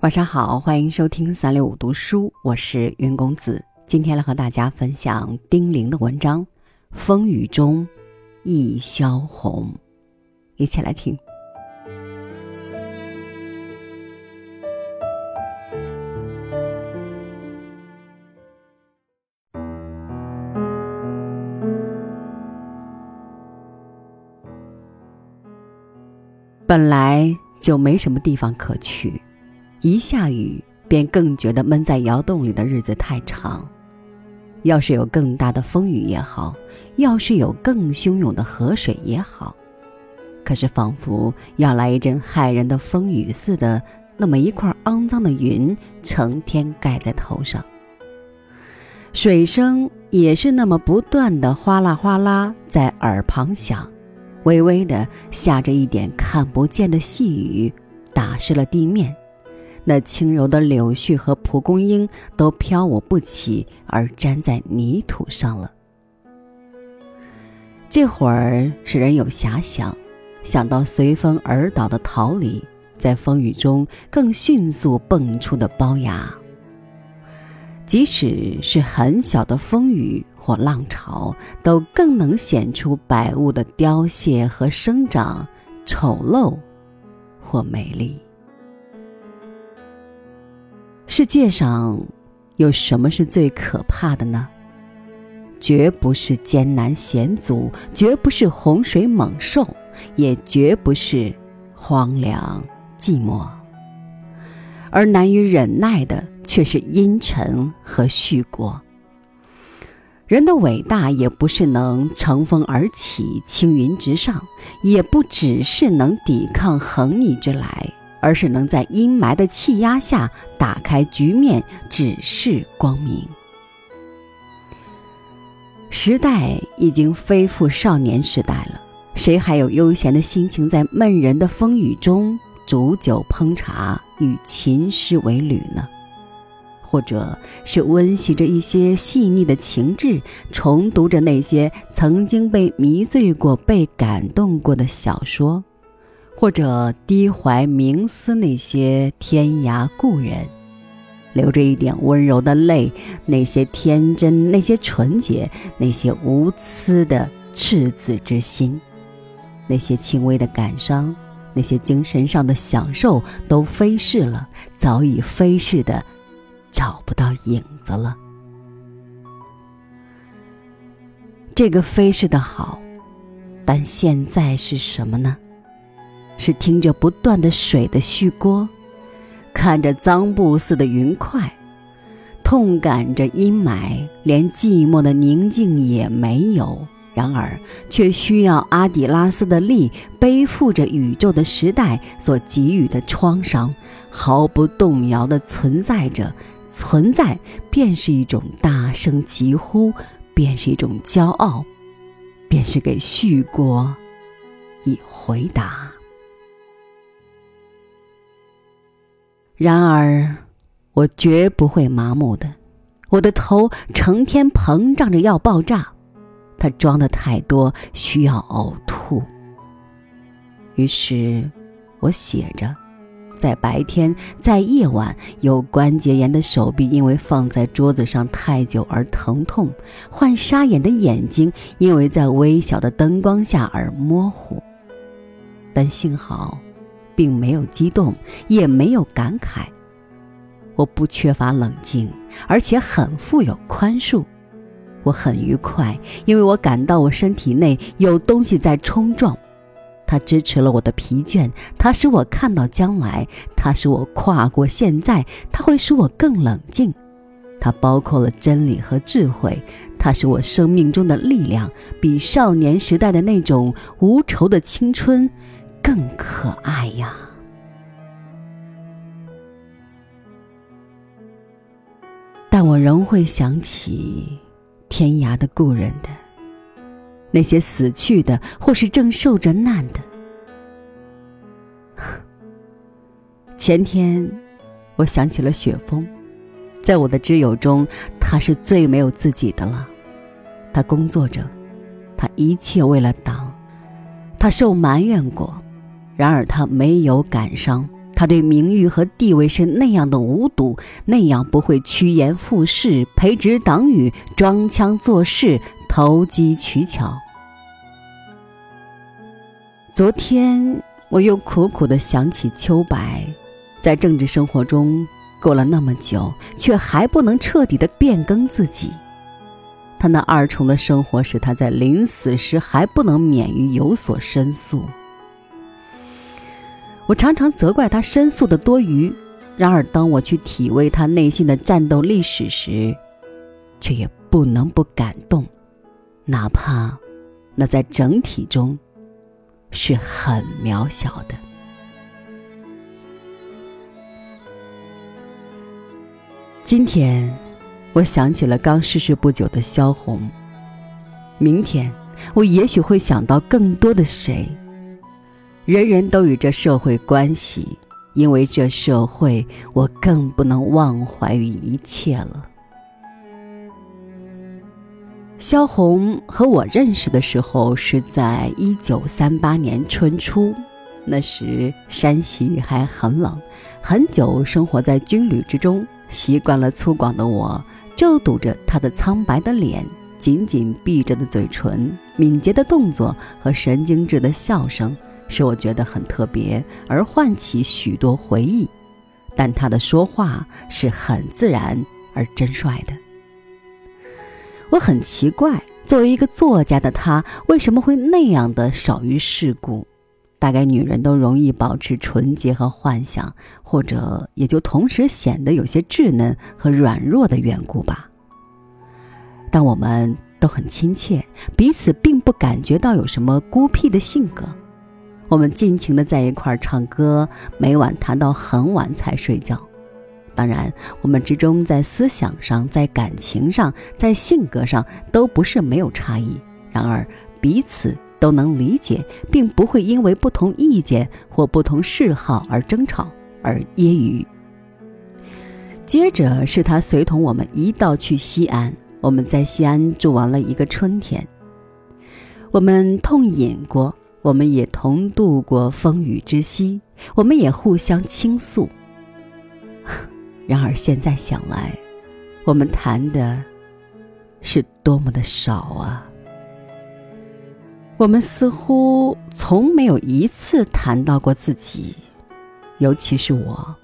晚上好，欢迎收听三六五读书，我是云公子。今天来和大家分享丁玲的文章《风雨中一萧红》，一起来听。本来就没什么地方可去。一下雨，便更觉得闷在窑洞里的日子太长。要是有更大的风雨也好，要是有更汹涌的河水也好，可是仿佛要来一阵骇人的风雨似的，那么一块肮脏的云成天盖在头上。水声也是那么不断的哗啦哗啦在耳旁响，微微的下着一点看不见的细雨，打湿了地面。那轻柔的柳絮和蒲公英都飘舞不起，而粘在泥土上了。这会儿使人有遐想，想到随风而倒的桃李，在风雨中更迅速蹦出的苞芽。即使是很小的风雨或浪潮，都更能显出百物的凋谢和生长，丑陋或美丽。世界上有什么是最可怕的呢？绝不是艰难险阻，绝不是洪水猛兽，也绝不是荒凉寂寞。而难于忍耐的，却是阴沉和虚过。人的伟大，也不是能乘风而起、青云直上，也不只是能抵抗横逆之来。而是能在阴霾的气压下打开局面，指示光明。时代已经飞复少年时代了，谁还有悠闲的心情在闷人的风雨中煮酒烹茶，与琴诗为侣呢？或者是温习着一些细腻的情致，重读着那些曾经被迷醉过、被感动过的小说？或者低怀冥思那些天涯故人，流着一点温柔的泪，那些天真，那些纯洁，那些无私的赤子之心，那些轻微的感伤，那些精神上的享受，都飞逝了，早已飞逝的找不到影子了。这个飞逝的好，但现在是什么呢？是听着不断的水的絮锅，看着脏布似的云块，痛感着阴霾，连寂寞的宁静也没有。然而，却需要阿底拉斯的力背负着宇宙的时代所给予的创伤，毫不动摇地存在着。存在便是一种大声疾呼，便是一种骄傲，便是给续锅以回答。然而，我绝不会麻木的。我的头成天膨胀着要爆炸，它装的太多，需要呕吐。于是，我写着：在白天，在夜晚，有关节炎的手臂因为放在桌子上太久而疼痛；患沙眼的眼睛因为在微小的灯光下而模糊。但幸好。并没有激动，也没有感慨。我不缺乏冷静，而且很富有宽恕。我很愉快，因为我感到我身体内有东西在冲撞。它支持了我的疲倦，它使我看到将来，它使我跨过现在，它会使我更冷静。它包括了真理和智慧，它是我生命中的力量，比少年时代的那种无愁的青春。更可爱呀！但我仍会想起天涯的故人的那些死去的，或是正受着难的。前天，我想起了雪峰，在我的挚友中，他是最没有自己的了。他工作着，他一切为了党，他受埋怨过。然而他没有感伤，他对名誉和地位是那样的无睹，那样不会趋炎附势、培植党羽、装腔作势、投机取巧。昨天我又苦苦的想起秋白，在政治生活中过了那么久，却还不能彻底的变更自己。他那二重的生活使他在临死时还不能免于有所申诉。我常常责怪他申诉的多余，然而当我去体味他内心的战斗历史时，却也不能不感动，哪怕那在整体中是很渺小的。今天，我想起了刚逝世不久的萧红。明天，我也许会想到更多的谁。人人都与这社会关系，因为这社会，我更不能忘怀于一切了。萧红和我认识的时候是在一九三八年春初，那时山西还很冷，很久生活在军旅之中，习惯了粗犷的我，就堵着他的苍白的脸，紧紧闭着的嘴唇，敏捷的动作和神经质的笑声。使我觉得很特别，而唤起许多回忆。但他的说话是很自然而真率的。我很奇怪，作为一个作家的他，为什么会那样的少于世故？大概女人都容易保持纯洁和幻想，或者也就同时显得有些稚嫩和软弱的缘故吧。但我们都很亲切，彼此并不感觉到有什么孤僻的性格。我们尽情的在一块儿唱歌，每晚谈到很晚才睡觉。当然，我们之中在思想上、在感情上、在性格上都不是没有差异。然而，彼此都能理解，并不会因为不同意见或不同嗜好而争吵而揶揄。接着是他随同我们一道去西安，我们在西安住完了一个春天。我们痛饮过。我们也同度过风雨之夕，我们也互相倾诉。然而现在想来，我们谈的是多么的少啊！我们似乎从没有一次谈到过自己，尤其是我。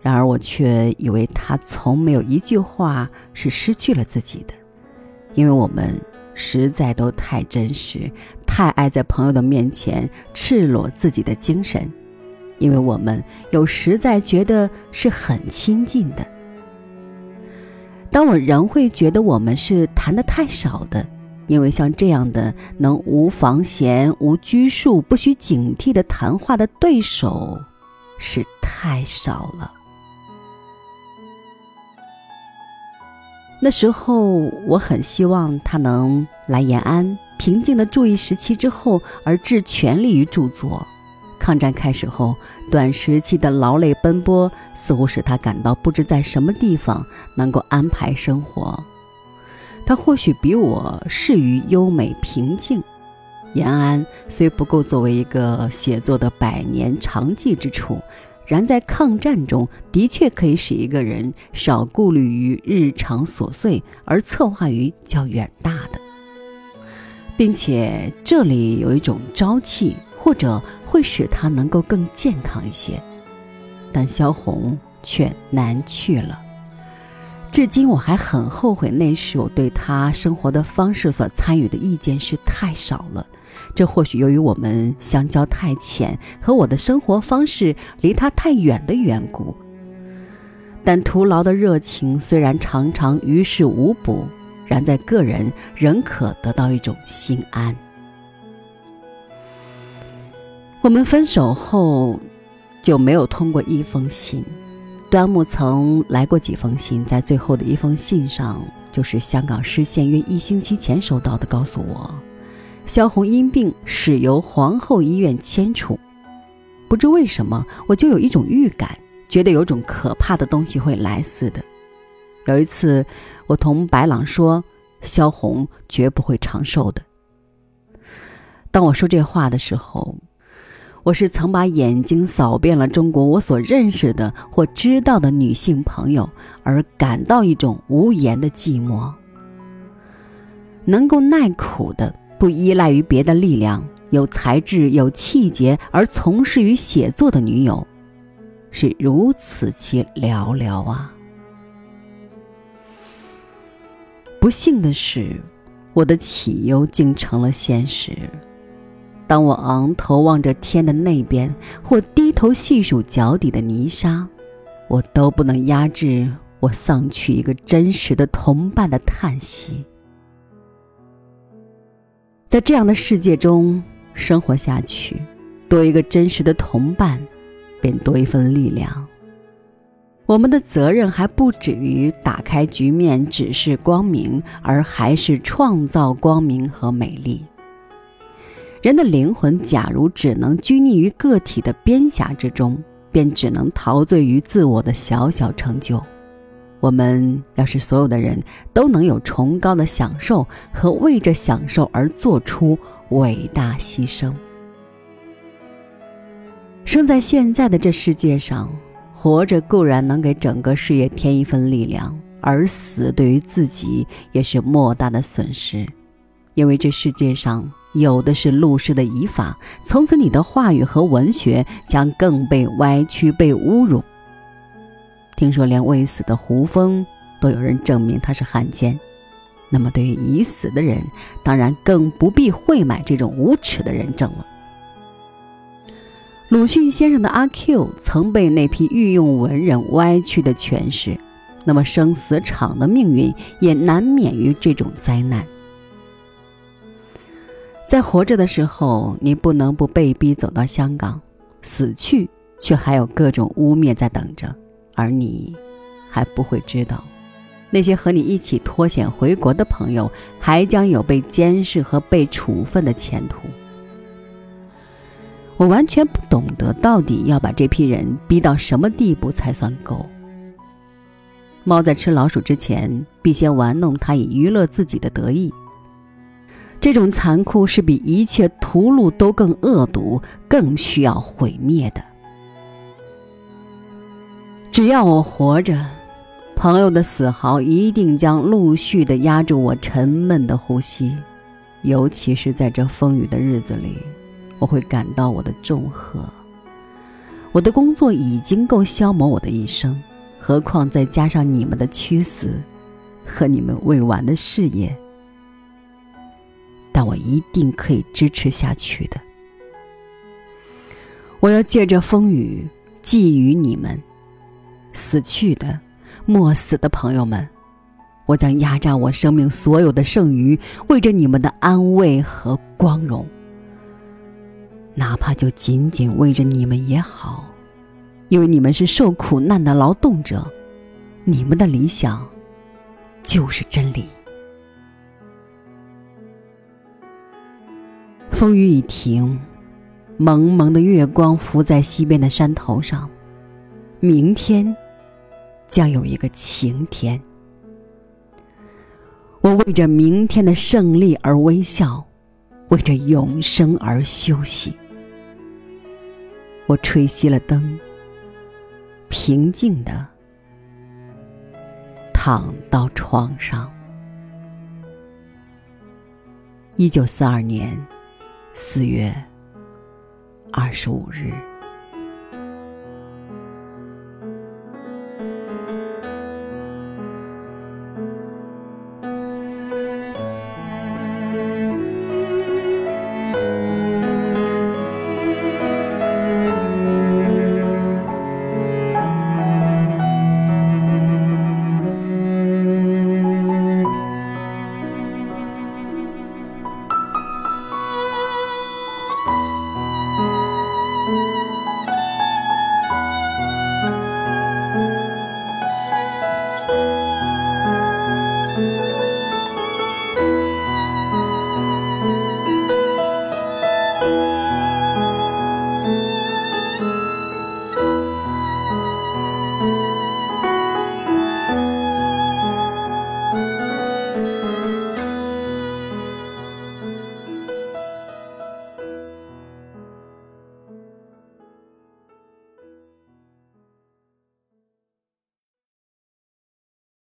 然而我却以为他从没有一句话是失去了自己的，因为我们。实在都太真实，太爱在朋友的面前赤裸自己的精神，因为我们又实在觉得是很亲近的。当我仍会觉得我们是谈的太少的，因为像这样的能无防闲、无拘束、不需警惕的谈话的对手，是太少了。那时候我很希望他能来延安，平静的住一时期之后，而致全力于著作。抗战开始后，短时期的劳累奔波似乎使他感到不知在什么地方能够安排生活。他或许比我适于优美平静。延安虽不够作为一个写作的百年长记之处。然在抗战中的确可以使一个人少顾虑于日常琐碎，而策划于较远大的，并且这里有一种朝气，或者会使他能够更健康一些。但萧红却难去了，至今我还很后悔那时我对他生活的方式所参与的意见是太少了。这或许由于我们相交太浅，和我的生活方式离他太远的缘故。但徒劳的热情虽然常常于事无补，然在个人仍可得到一种心安。我们分手后就没有通过一封信。端木曾来过几封信，在最后的一封信上，就是香港失陷约一星期前收到的，告诉我。萧红因病始由皇后医院迁出，不知为什么，我就有一种预感，觉得有种可怕的东西会来似的。有一次，我同白朗说，萧红绝不会长寿的。当我说这话的时候，我是曾把眼睛扫遍了中国我所认识的或知道的女性朋友，而感到一种无言的寂寞。能够耐苦的，不依赖于别的力量，有才智、有气节而从事于写作的女友，是如此其寥寥啊！不幸的是，我的起忧竟成了现实。当我昂头望着天的那边，或低头细数脚底的泥沙，我都不能压制我丧去一个真实的同伴的叹息。在这样的世界中生活下去，多一个真实的同伴，便多一份力量。我们的责任还不止于打开局面、指示光明，而还是创造光明和美丽。人的灵魂，假如只能拘泥于个体的边狭之中，便只能陶醉于自我的小小成就。我们要是所有的人都能有崇高的享受和为这享受而做出伟大牺牲。生在现在的这世界上，活着固然能给整个事业添一份力量，而死对于自己也是莫大的损失，因为这世界上。有的是陆氏的遗法，从此你的话语和文学将更被歪曲、被侮辱。听说连未死的胡风都有人证明他是汉奸，那么对于已死的人，当然更不必会买这种无耻的人证了。鲁迅先生的阿 Q 曾被那批御用文人歪曲的诠释，那么生死场的命运也难免于这种灾难。在活着的时候，你不能不被逼走到香港；死去，却还有各种污蔑在等着，而你还不会知道，那些和你一起脱险回国的朋友，还将有被监视和被处分的前途。我完全不懂得，到底要把这批人逼到什么地步才算够。猫在吃老鼠之前，必先玩弄它，以娱乐自己的得意。这种残酷是比一切屠戮都更恶毒、更需要毁灭的。只要我活着，朋友的死嚎一定将陆续的压住我沉闷的呼吸，尤其是在这风雨的日子里，我会感到我的重荷。我的工作已经够消磨我的一生，何况再加上你们的屈死和你们未完的事业。但我一定可以支持下去的。我要借着风雨寄予你们，死去的、莫死的朋友们，我将压榨我生命所有的剩余，为着你们的安慰和光荣，哪怕就仅仅为着你们也好，因为你们是受苦难的劳动者，你们的理想就是真理。风雨已停，蒙蒙的月光浮在西边的山头上。明天将有一个晴天。我为着明天的胜利而微笑，为着永生而休息。我吹熄了灯，平静的躺到床上。一九四二年。四月二十五日。